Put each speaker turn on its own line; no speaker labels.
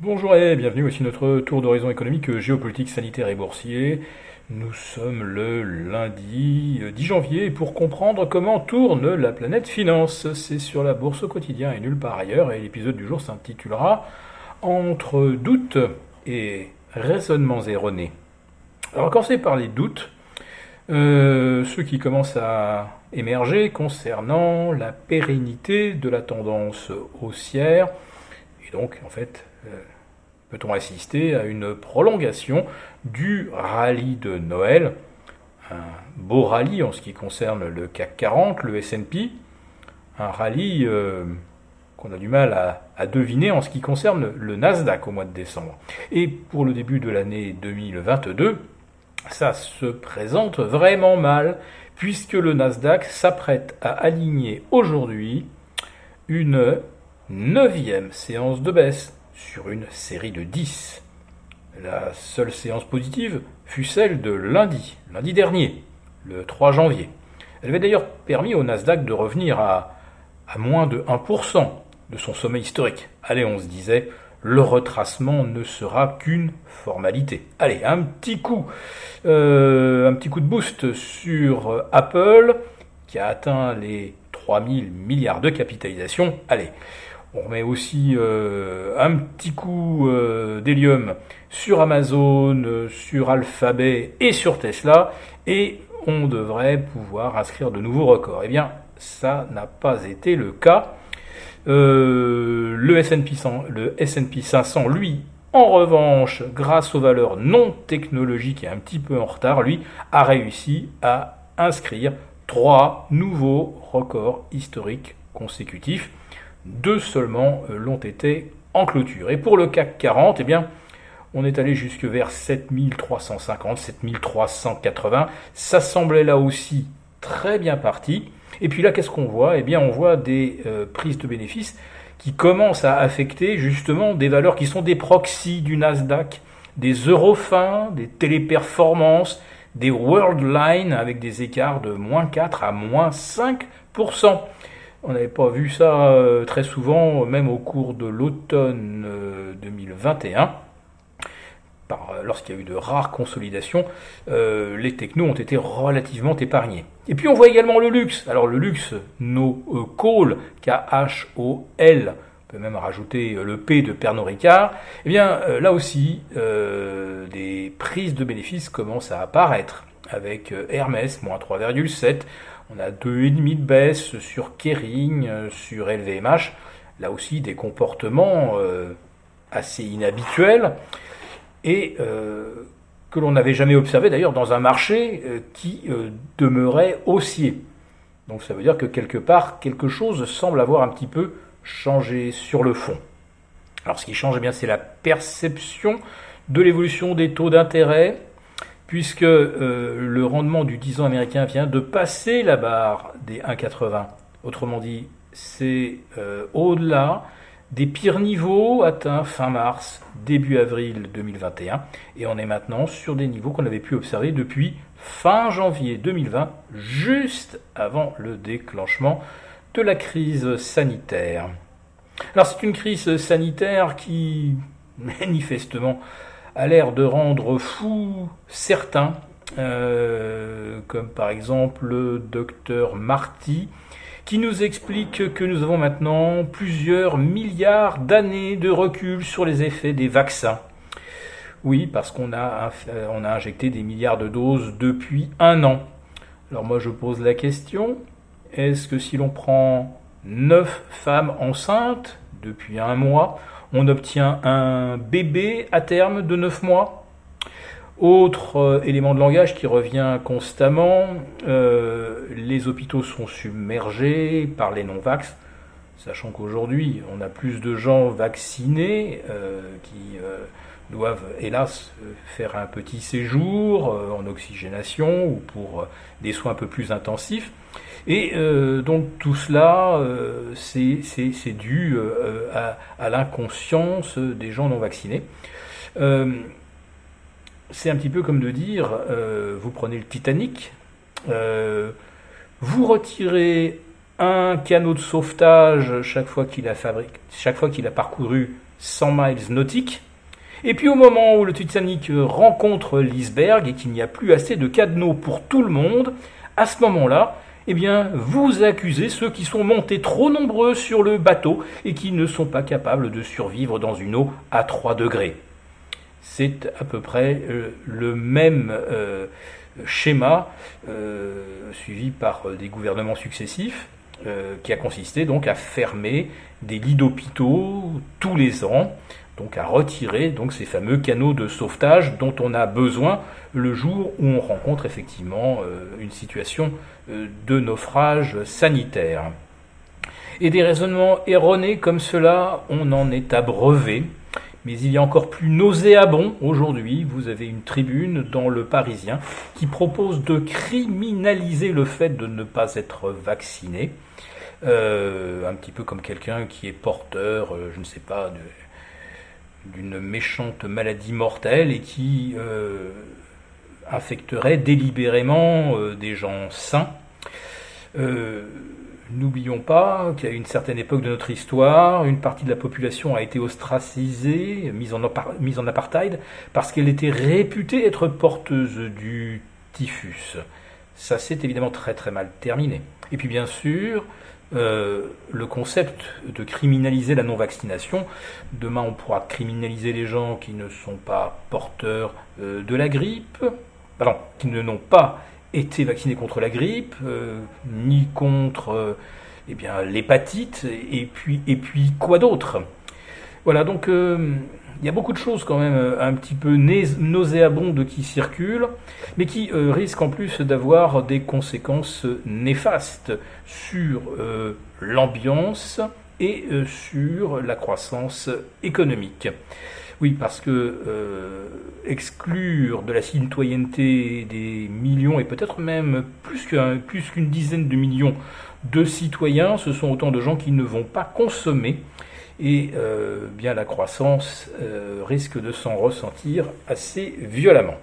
Bonjour et bienvenue, voici notre tour d'horizon économique, géopolitique, sanitaire et boursier. Nous sommes le lundi 10 janvier et pour comprendre comment tourne la planète finance, c'est sur la bourse au quotidien et nulle part ailleurs et l'épisode du jour s'intitulera Entre doutes et raisonnements erronés. Alors commencer par les doutes, euh, ceux qui commencent à émerger concernant la pérennité de la tendance haussière et donc en fait euh, peut-on assister à une prolongation du rallye de Noël, un beau rallye en ce qui concerne le CAC 40, le S&P, un rallye euh, qu'on a du mal à, deviner en ce qui concerne le Nasdaq au mois de décembre. Et pour le début de l'année 2022, ça se présente vraiment mal, puisque le Nasdaq s'apprête à aligner aujourd'hui une neuvième séance de baisse sur une série de 10. La seule séance positive fut celle de lundi, lundi dernier, le 3 janvier. Elle avait d'ailleurs permis au Nasdaq de revenir à, moins de 1% de son sommet historique. Allez, on se disait, le retracement ne sera qu'une formalité. Allez, un petit coup, euh, un petit coup de boost sur Apple, qui a atteint les 3000 milliards de capitalisation. Allez, on remet aussi euh, un petit coup euh, d'hélium sur Amazon, sur Alphabet et sur Tesla, et on devrait pouvoir inscrire de nouveaux records. Eh bien, ça n'a pas été le cas. Euh, le S&P le 500, lui, en revanche, grâce aux valeurs non technologiques et un petit peu en retard, lui, a réussi à inscrire trois nouveaux records historiques consécutifs. Deux seulement euh, l'ont été en clôture. Et pour le CAC 40, eh bien, on est allé jusque vers 7350, 7380. Ça semblait là aussi très bien parti. Et puis là, qu'est-ce qu'on voit? Eh bien, on voit des euh, prises de bénéfices qui commencent à affecter justement des valeurs qui sont des proxys du Nasdaq, des Eurofins, des téléperformances, des Worldline avec des écarts de moins 4 à moins 5%. On n'avait pas vu ça euh, très souvent, même au cours de l'automne 2021. Euh, euh, lorsqu'il y a eu de rares consolidations, les technos ont été relativement épargnés. Et puis on voit également le luxe. Alors le luxe, nos call, K-H-O-L, on peut même rajouter le P de Pernod Ricard, eh bien là aussi, des prises de bénéfices commencent à apparaître, avec Hermès, moins 3,7, on a 2,5 de baisse sur Kering, euh, sur LVMH. Là aussi, des comportements euh, assez inhabituels et euh, que l'on n'avait jamais observé d'ailleurs dans un marché qui demeurait haussier. Donc ça veut dire que quelque part, quelque chose semble avoir un petit peu changé sur le fond. Alors ce qui change, eh bien, c'est la perception de l'évolution des taux d'intérêt puisque euh, le rendement du 10 ans américain vient de passer la barre des 1,80. Autrement dit, c'est euh, au-delà des pires niveaux atteints fin mars, début avril 2021, et on est maintenant sur des niveaux qu'on avait pu observer depuis fin janvier 2020, juste avant le déclenchement de la crise sanitaire. Alors c'est une crise sanitaire qui manifestement a l'air de rendre fou certains, euh, comme par exemple le docteur Marty, qui nous explique que nous avons maintenant plusieurs milliards d'années de recul sur les effets des vaccins. Oui, parce qu'on a, a injecté des milliards de doses depuis un an. Alors moi je pose la question, est-ce que si l'on prend 9 femmes enceintes depuis un mois, on obtient un bébé à terme de 9 mois. Autre euh, élément de langage qui revient constamment, euh, les hôpitaux sont submergés par les non-vax, sachant qu'aujourd'hui on a plus de gens vaccinés euh, qui doivent hélas faire un petit séjour en oxygénation ou pour des soins un peu plus intensifs. Et euh, donc tout cela, euh, c'est dû euh, à, l'inconscience des gens non vaccinés. c'est un petit peu comme de dire, vous prenez le Titanic, vous retirez un canot de sauvetage chaque fois qu'il a, chaque fois qu'il a parcouru 100 miles nautiques. Et puis au moment où le Titanic rencontre l'iceberg et qu'il n'y a plus assez de cadenas pour tout le monde, à ce moment-là, eh bien, vous accusez ceux qui sont montés trop nombreux sur le bateau et qui ne sont pas capables de survivre dans une eau à 3 degrés. C'est à peu près euh, le même euh, schéma euh, suivi par des gouvernements successifs qui a consisté donc à fermer des lits d'hôpitaux tous les ans donc à retirer donc ces fameux canaux de sauvetage dont on a besoin le jour où on rencontre effectivement euh, une situation euh, de naufrage sanitaire. Et des raisonnements erronés comme cela, on en est abreuvé. Mais il y a encore plus nauséabond aujourd'hui. Vous avez une tribune dans le Parisien qui propose de criminaliser le fait de ne pas être vacciné. Euh, un petit peu comme quelqu'un qui est porteur, je ne sais pas, de, d'une méchante maladie mortelle et qui euh, affecterait délibérément euh, des gens sains. Euh, n'oublions pas qu'à une certaine époque de notre histoire, une partie de la population a été ostracisée, mise en apartheid, parce qu'elle était réputée être porteuse du typhus. Ça s'est évidemment très très mal terminé. Et puis bien sûr, euh, le concept de criminaliser la non-vaccination. Demain, on pourra criminaliser les gens qui ne sont pas porteurs euh, de la grippe, pardon, qui ne n'ont pas été vaccinés contre la grippe, euh, ni contre eh l'hépatite, et puis, et puis quoi d'autre? Voilà, donc il y a beaucoup de choses quand même euh, un petit peu nauséabondes qui circulent, mais qui euh, risquent en plus d'avoir des conséquences néfastes sur euh, l'ambiance et sur la croissance économique. Oui, parce que exclure de la citoyenneté des millions et peut-être même plus qu'une dizaine de millions de citoyens, ce sont autant de gens qui ne vont pas consommer et euh, bien la croissance euh, risque de s'en ressentir assez violemment.